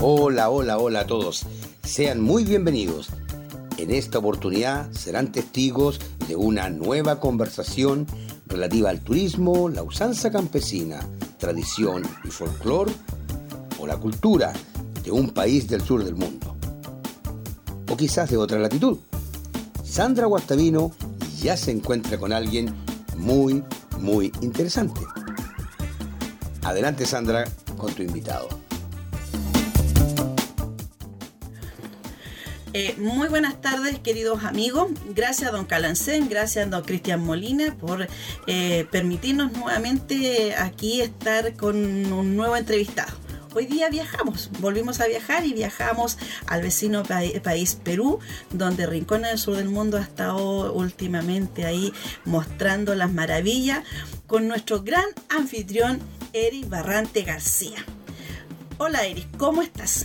Hola, hola, hola a todos. Sean muy bienvenidos. En esta oportunidad serán testigos de una nueva conversación relativa al turismo, la usanza campesina, tradición y folclore o la cultura de un país del sur del mundo. O quizás de otra latitud. Sandra Guastavino ya se encuentra con alguien muy, muy interesante. Adelante Sandra con tu invitado. Eh, muy buenas tardes, queridos amigos. Gracias a don Calancén, gracias a don Cristian Molina por eh, permitirnos nuevamente aquí estar con un nuevo entrevistado. Hoy día viajamos, volvimos a viajar y viajamos al vecino país Perú, donde Rincones del Sur del Mundo ha estado últimamente ahí mostrando las maravillas con nuestro gran anfitrión Eric Barrante García. Hola Eric, ¿cómo estás?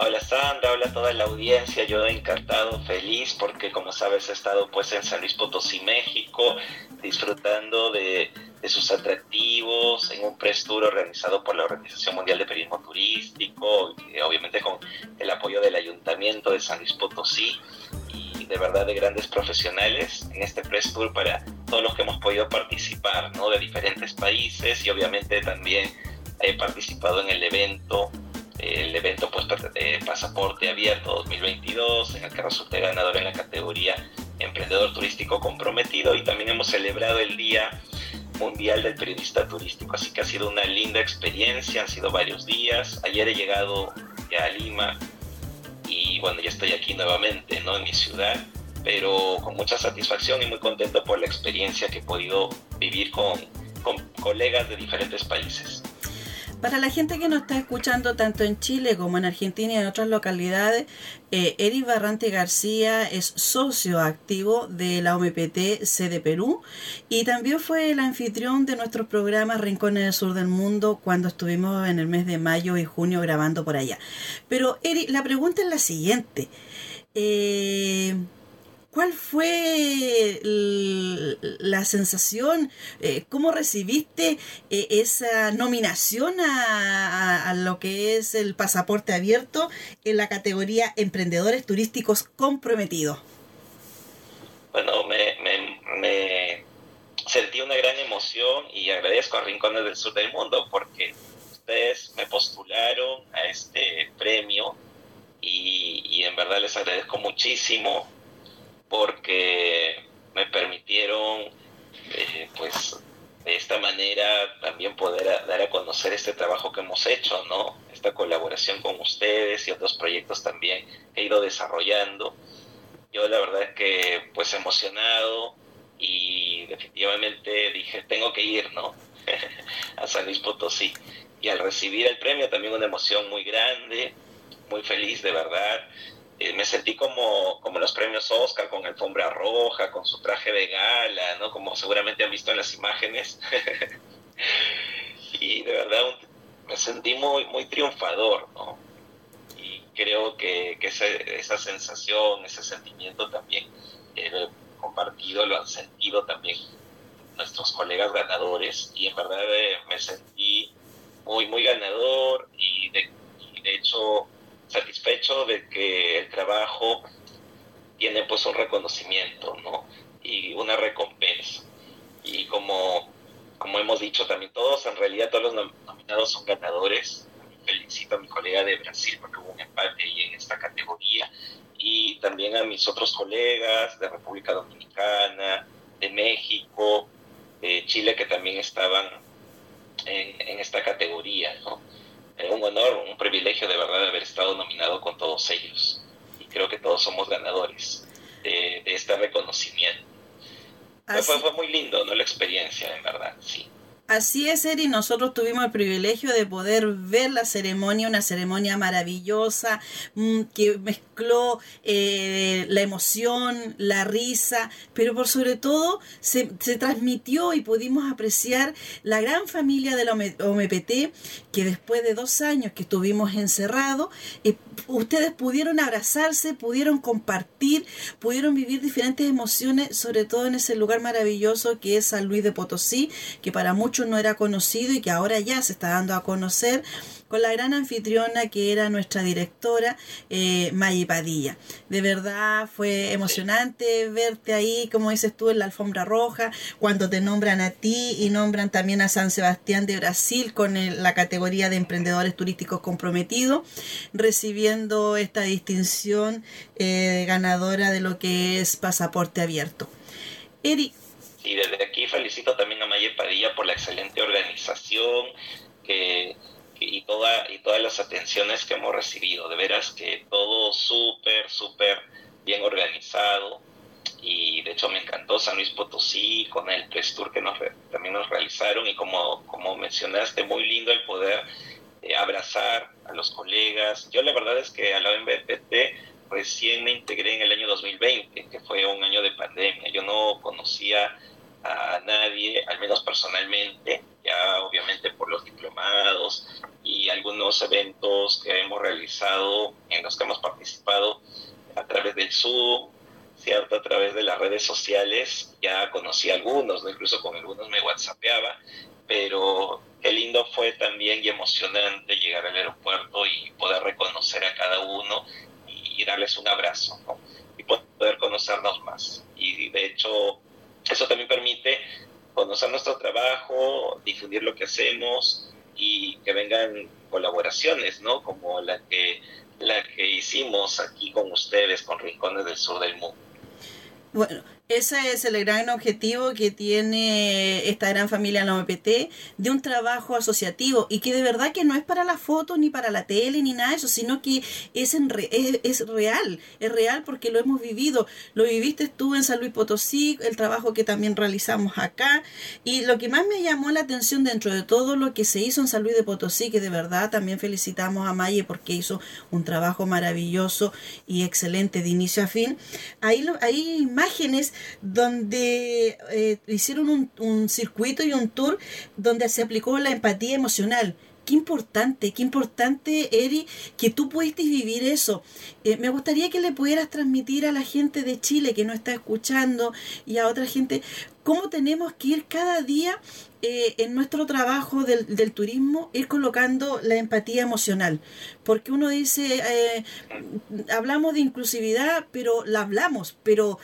Hola Sandra, hola toda la audiencia, yo encantado, feliz porque como sabes he estado pues en San Luis Potosí, México, disfrutando de, sus atractivos en un press tour organizado por la Organización Mundial de Periodismo Turístico, y obviamente con el apoyo del Ayuntamiento de San Luis Potosí y de verdad de grandes profesionales en este press tour para todos los que hemos podido participar, ¿no? De diferentes países y obviamente también he participado en el evento el evento pues eh, Pasaporte Abierto 2022, en el que resulté ganador en la categoría Emprendedor Turístico Comprometido y también hemos celebrado el Día Mundial del Periodista Turístico, así que ha sido una linda experiencia, han sido varios días, ayer he llegado ya a Lima y bueno, ya estoy aquí nuevamente, ¿no? En mi ciudad, pero con mucha satisfacción y muy contento por la experiencia que he podido vivir con, con colegas de diferentes países. Para la gente que nos está escuchando tanto en Chile como en Argentina y en otras localidades, eh, Eric Barrante García es socio activo de la OMPT C Perú y también fue el anfitrión de nuestros programas Rincones del Sur del Mundo cuando estuvimos en el mes de mayo y junio grabando por allá. Pero Eric, la pregunta es la siguiente. Eh, ¿Cuál fue la sensación? Eh, ¿Cómo recibiste eh, esa nominación a, lo que es el pasaporte abierto en la categoría Emprendedores Turísticos Comprometidos? Bueno, me, sentí una gran emoción y agradezco a Rincones del Sur del Mundo porque ustedes me postularon a este premio y, y en verdad les agradezco muchísimo porque me permitieron, eh, pues, de esta manera también poder dar a conocer este trabajo que hemos hecho, ¿no? Esta colaboración con ustedes y otros proyectos también he ido desarrollando. Yo la verdad es que, pues, emocionado y definitivamente dije, tengo que ir, ¿no? a San Luis Potosí. Y al recibir el premio también una emoción muy grande, muy feliz de verdad. Eh, me sentí como, como los premios Oscar, con alfombra roja, con su traje de gala, ¿no? Como seguramente han visto en las imágenes. y de verdad me sentí muy, muy triunfador, ¿no? Y creo que, que esa, sensación, ese sentimiento también he compartido, lo han sentido también nuestros colegas ganadores y en verdad eh, me sentí muy, muy ganador y de hecho satisfecho de que el trabajo tiene pues un reconocimiento, ¿no? Y una recompensa. Y como, como hemos dicho también todos, en realidad todos los nominados son ganadores. Felicito a mi colega de Brasil porque hubo un empate ahí en esta categoría. Y también a mis otros colegas de República Dominicana, de México, de Chile que también estaban en, en esta categoría, ¿no? Un honor, un privilegio de verdad de haber estado nominado con todos ellos. Y creo que todos somos ganadores de, este reconocimiento. Fue, fue, muy lindo, ¿no? La experiencia, en verdad, sí. Así es, Eri, nosotros tuvimos el privilegio de poder ver la ceremonia, una ceremonia maravillosa mm, que mezcló eh, la emoción, la risa, pero por sobre todo se, transmitió y pudimos apreciar la gran familia de la OMPT que después de dos años que estuvimos encerrados, eh, ustedes pudieron abrazarse, pudieron compartir, pudieron vivir diferentes emociones, sobre todo en ese lugar maravilloso que es San Luis de Potosí, que para muchos mucho no era conocido y que ahora ya se está dando a conocer con la gran anfitriona que era nuestra directora, eh, Maggie Padilla. De verdad fue emocionante verte ahí, como dices tú, en la alfombra roja, cuando te nombran a ti y nombran también a San Sebastián de Brasil con la categoría de emprendedores turísticos comprometidos, recibiendo esta distinción eh, ganadora de lo que es pasaporte abierto. Eri. Y desde aquí felicito también a Maye Padilla por la excelente organización que, y, toda, y todas las atenciones que hemos recibido. De veras que todo súper, súper bien organizado. Y de hecho me encantó San Luis Potosí con el press tour que nos, también nos realizaron. Y como, como mencionaste, muy lindo el poder eh, abrazar a los colegas. Yo la verdad es que a la OMBPT recién me integré en el año 2020, que fue un año de pandemia. Yo no conocía a nadie, al menos personalmente, ya obviamente por los diplomados y algunos eventos que hemos realizado, en los que hemos participado a través del Zoom, ¿cierto? A través de las redes sociales, ya conocí a algunos, ¿no? incluso con algunos me whatsappeaba, pero qué lindo fue también y emocionante llegar al aeropuerto y poder reconocer a cada uno y darles un abrazo, ¿no? Y poder conocernos más. Y de hecho, eso también permite conocer nuestro trabajo, difundir lo que hacemos y que vengan colaboraciones, ¿no? Como la que, la que hicimos aquí con ustedes, con Rincones del Sur del Mundo. Bueno, ese es el gran objetivo que tiene esta gran familia la OPT de un trabajo asociativo y que de verdad que no es para la foto ni para la tele ni nada de eso, sino que es, en es, real, es real porque lo hemos vivido. Lo viviste tú en San Luis Potosí, el trabajo que también realizamos acá y lo que más me llamó la atención dentro de todo lo que se hizo en San Luis de Potosí, que de verdad también felicitamos a Maye porque hizo un trabajo maravilloso y excelente de inicio a fin. Ahí hay imágenes donde eh, hicieron un, un circuito y un tour donde se aplicó la empatía emocional qué importante, qué importante, Eri, que tú pudiste vivir eso. Eh, me gustaría que le pudieras transmitir a la gente de Chile que no está escuchando y a otra gente cómo tenemos que ir cada día eh, en nuestro trabajo del, del, turismo, ir colocando la empatía emocional. Porque uno dice, eh, hablamos de inclusividad, pero la hablamos, pero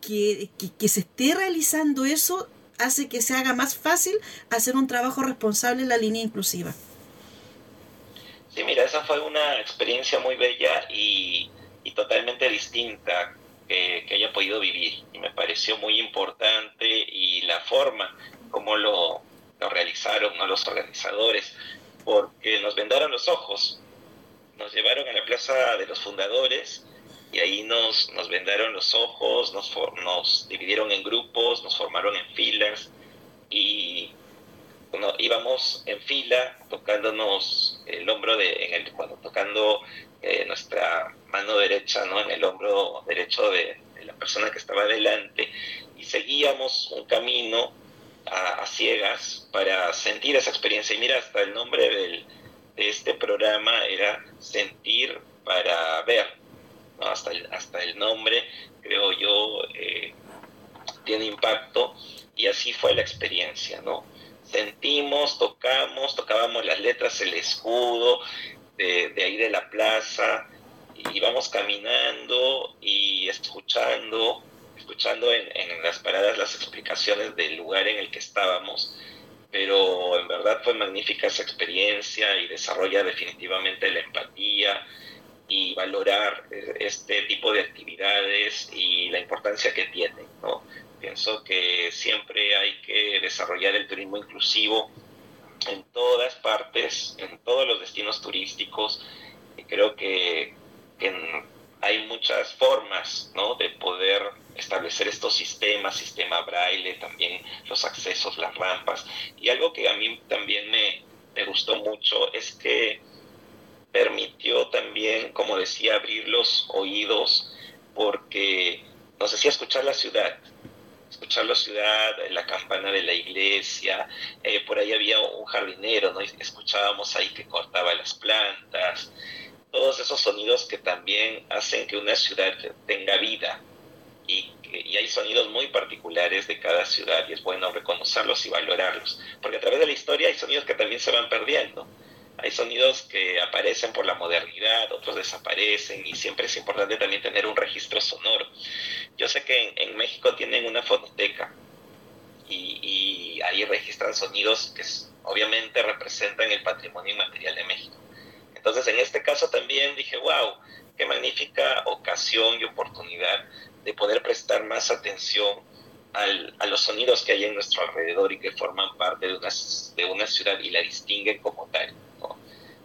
que, que se esté realizando eso hace que se haga más fácil hacer un trabajo responsable en la línea inclusiva. Sí, mira, esa fue una experiencia muy bella y, totalmente distinta que, haya podido vivir. Y me pareció muy importante y la forma como lo, realizaron los organizadores, porque nos vendaron los ojos, nos llevaron a la Plaza de los Fundadores y ahí nos, nos vendaron los ojos, nos, nos dividieron en grupos, nos formaron en filas y íbamos en fila tocándonos el hombro de, en el, cuando tocando eh, nuestra mano derecha ¿no? en el hombro derecho de, la persona que estaba delante y seguíamos un camino a, ciegas para sentir esa experiencia. Y mira, hasta el nombre del, de este programa era Sentir para Ver. ¿no? Hasta, el, hasta el nombre, creo yo, eh, tiene impacto y así fue la experiencia, ¿no? sentimos, tocamos, tocábamos las letras, el escudo de, ahí de la plaza, y íbamos caminando y escuchando, escuchando en, en, las paradas las explicaciones del lugar en el que estábamos, pero en verdad fue magnífica esa experiencia y desarrolla definitivamente la empatía y valorar este tipo de actividades y la importancia que tienen, ¿no? Pienso que siempre hay que desarrollar el turismo inclusivo en todas partes, en todos los destinos turísticos. Y creo que, hay muchas formas ¿no? de poder establecer estos sistemas, sistema braille, también los accesos, las rampas. Y algo que a mí también me, me gustó mucho es que permitió también, como decía, abrir los oídos porque nos hacía escuchar la ciudad, escuchar la ciudad, la campana de la iglesia, eh, por ahí había un jardinero, ¿no? escuchábamos ahí que cortaba las plantas, todos esos sonidos que también hacen que una ciudad tenga vida y y hay sonidos muy particulares de cada ciudad y es bueno reconocerlos y valorarlos, porque a través de la historia hay sonidos que también se van perdiendo. Hay sonidos que aparecen por la modernidad, otros desaparecen y siempre es importante también tener un registro sonoro. Yo sé que en, México tienen una fonoteca y, y, ahí registran sonidos que obviamente representan el patrimonio inmaterial de México. Entonces en este caso también dije, wow, qué magnífica ocasión y oportunidad de poder prestar más atención al, a los sonidos que hay en nuestro alrededor y que forman parte de una, de una ciudad y la distinguen como tal.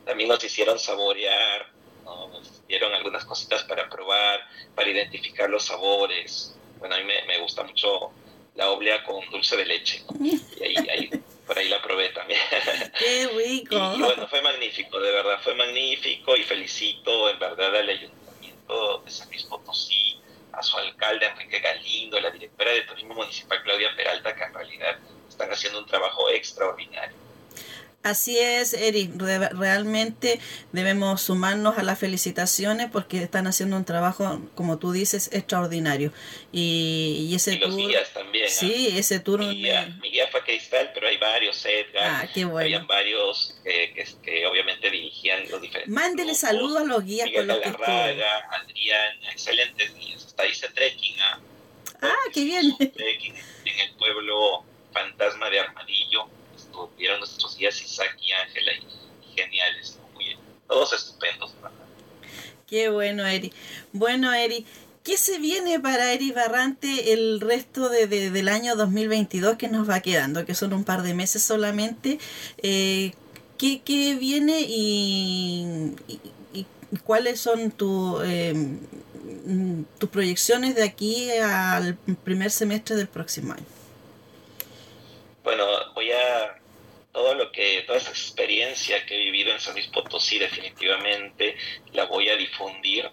También nos hicieron saborear, nos dieron algunas cositas para probar, para identificar los sabores. Bueno, a mí me, gusta mucho la oblea con dulce de leche. Y ahí, ahí, por ahí la probé también. ¡Qué rico! Y, bueno, fue magnífico, de verdad, fue magnífico y felicito en verdad al Ayuntamiento de San Luis Potosí, a su alcalde Enrique Galindo, a la directora de Turismo Municipal Claudia Peralta, que en realidad están haciendo un trabajo extraordinario. Así es, Eric. realmente debemos sumarnos a las felicitaciones porque están haciendo un trabajo, como tú dices, extraordinario. Y, ese y los guías también. Sí, ese tour. Mi guía, fue Cristal, pero hay varios, Edgar. Ah, qué bueno. Habían varios que, obviamente dirigían los diferentes. Mándele saludos a los guías Miguel con los que Adrián, excelentes guías. Hasta hice trekking. ¿ah? ah, qué bien. Trekking en el pueblo fantasma de Armadillo vieron nuestros días Isaac y Ángela y, geniales, muy, todos estupendos. Qué bueno, Eri. Bueno, Eri, ¿qué se viene para Eri Barrante el resto de, del año 2022 que nos va quedando? Que son un par de meses solamente. Eh, ¿qué, ¿qué, viene y, y, cuáles son tu, eh, tus proyecciones de aquí al primer semestre del próximo año? Bueno, voy a todo lo que, toda esa experiencia que he vivido en San Luis Potosí definitivamente la voy a difundir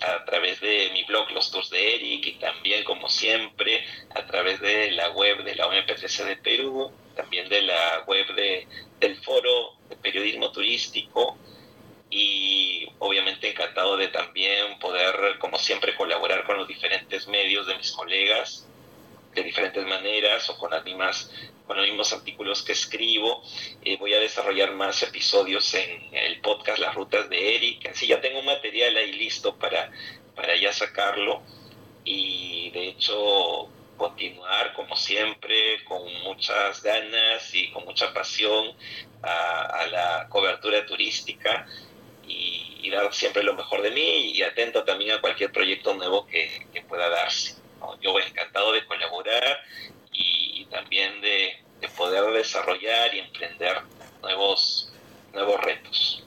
a través de mi blog Los Tours de Eric y también como siempre a través de la web de la OMPTC de Perú, también de la web de, del foro de periodismo turístico y obviamente encantado de también poder como siempre colaborar con los diferentes medios de mis colegas de diferentes maneras o con las mismas con los mismos artículos que escribo. Eh, voy a desarrollar más episodios en el podcast Las Rutas de Eric. Así ya tengo material ahí listo para, para ya sacarlo. Y de hecho continuar como siempre con muchas ganas y con mucha pasión a, la cobertura turística y, dar siempre lo mejor de mí y atento también a cualquier proyecto nuevo que, pueda darse. Yo voy encantado de colaborar y también de, poder y emprender nuevos, nuevos retos.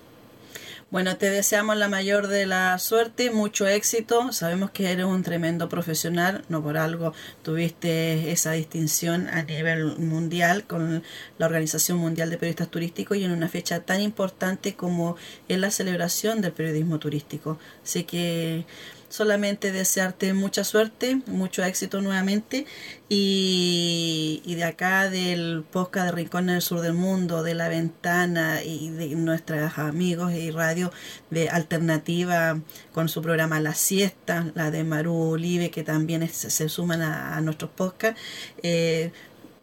Bueno, te deseamos la mayor de la suerte, mucho éxito. Sabemos que eres un tremendo profesional, no por algo tuviste esa distinción a nivel mundial con la Organización Mundial de Periodistas Turísticos y en una fecha tan importante como es la celebración del periodismo turístico. Así que solamente desearte mucha suerte, mucho éxito nuevamente y, de acá del podcast de Rincón del Sur del Mundo, de La Ventana y de nuestros amigos y radio de Alternativa con su programa La Siesta, la de Maru Olive que también se suman a, nuestros podcasts. Eh,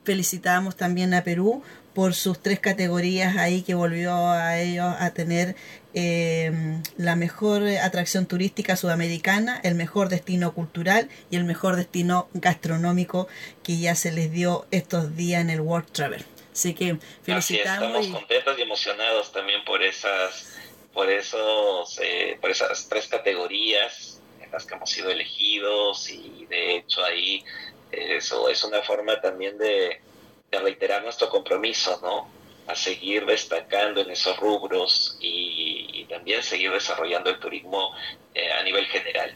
felicitamos también a Perú por sus tres categorías ahí que volvió a ellos a tener eh, la mejor atracción turística sudamericana, el mejor destino cultural y el mejor destino gastronómico que ya se les dio estos días en el World Travel. Así que felicitamos. estamos contentos y emocionados también por esas, por esos, eh, por esas tres categorías en las que hemos sido elegidos y de hecho ahí eso es una forma también de de reiterar nuestro compromiso, ¿no? A seguir destacando en esos rubros y, también seguir desarrollando el turismo eh, a nivel general.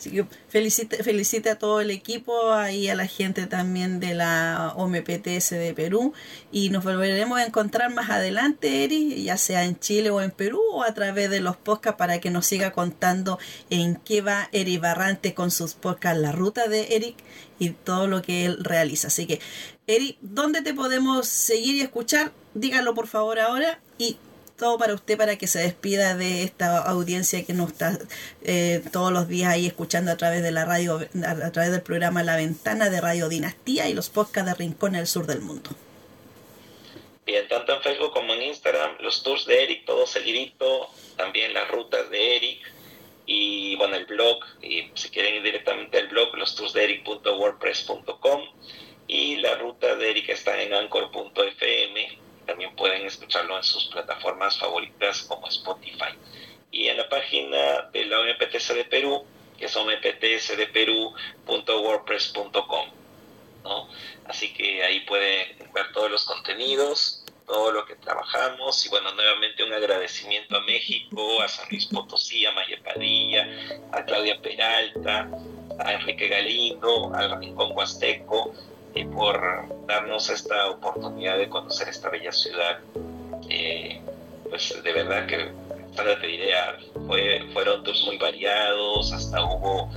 Así que felicite, a todo el equipo y a la gente también de la OMPTS de Perú y nos volveremos a encontrar más adelante, Eri, ya sea en Chile o en Perú o a través de los podcasts para que nos siga contando en qué va Eric Barrante con sus podcasts, la ruta de Eric y todo lo que él realiza. Así que, Eric, ¿dónde te podemos seguir y escuchar? Dígalo por favor ahora y todo para usted para que se despida de esta audiencia que nos está eh, todos los días ahí escuchando a través de la radio, a, través del programa La Ventana de Radio Dinastía y los podcasts de Rincón del Sur del Mundo. Bien, tanto en Facebook como en Instagram, los tours de Eric, todo seguidito, también las rutas de Eric y bueno, el blog, y si quieren ir directamente al blog, los tours de eric.wordpress.com y la ruta de Eric está en anchor.fm, también pueden escucharlo en sus plataformas favoritas como Spotify. Y en la página de la OMPTC de Perú, que es omptcdeperú.wordpress.com. ¿no? Así que ahí pueden ver todos los contenidos todo lo que trabajamos y bueno, nuevamente un agradecimiento a México, a San Luis Potosí, a Maya Padilla, a Claudia Peralta, a Enrique Galindo, al Rincón Huasteco, eh, por darnos esta oportunidad de conocer esta bella ciudad. Eh, pues de verdad que, te diré, fue, fueron tours muy variados, hasta hubo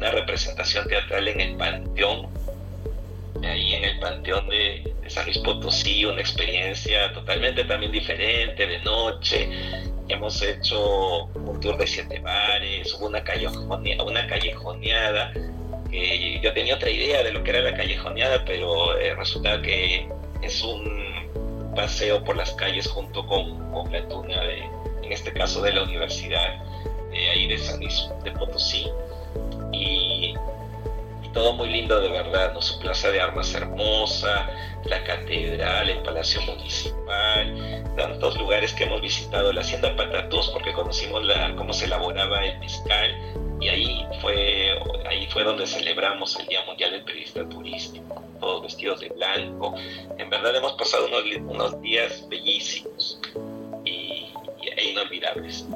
una representación teatral en el Panteón, ahí en el Panteón de, San Luis Potosí, una experiencia totalmente también diferente, de noche. Hemos hecho un tour de siete bares, hubo una, callejoneada, una callejoneada. Que yo tenía otra idea de lo que era la callejoneada, pero eh, resulta que es un paseo por las calles junto con, con la tuna, en este caso de la universidad de ahí de San Luis de Potosí. Y todo muy lindo de verdad, ¿no? Su plaza de armas hermosa, la catedral, el palacio municipal, tantos lugares que hemos visitado, la hacienda Patatús, porque conocimos la, cómo se elaboraba el mezcal, y ahí fue, ahí fue donde celebramos el Día Mundial del Periodista Turístico, todos vestidos de blanco. En verdad hemos pasado unos, unos días bellísimos y inolvidables.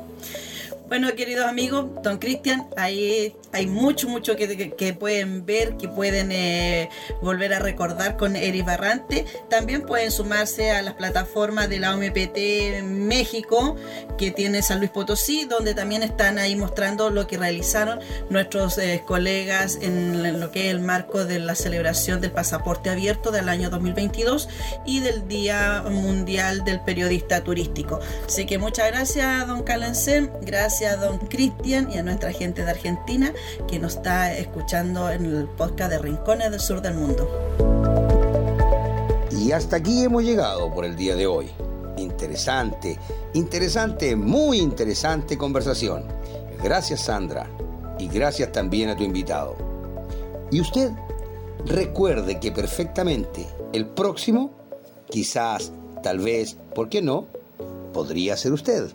Bueno, queridos amigos, don Cristian, ahí hay mucho, mucho que, pueden ver, que pueden eh, volver a recordar con Eric Barrante. También pueden sumarse a las plataformas de la OMPT México, que tiene San Luis Potosí, donde también están ahí mostrando lo que realizaron nuestros eh, colegas en lo que es el marco de la celebración del pasaporte abierto del año 2022 y del Día Mundial del Periodista Turístico. Así que muchas gracias, don Calancén. Gracias gracias a don Cristian y a nuestra gente de Argentina que nos está escuchando en el podcast de Rincones del Sur del Mundo. Y hasta aquí hemos llegado por el día de hoy. Interesante, interesante, muy interesante conversación. Gracias Sandra y gracias también a tu invitado. Y usted recuerde que perfectamente el próximo, quizás, tal vez, ¿por qué no? Podría ser usted.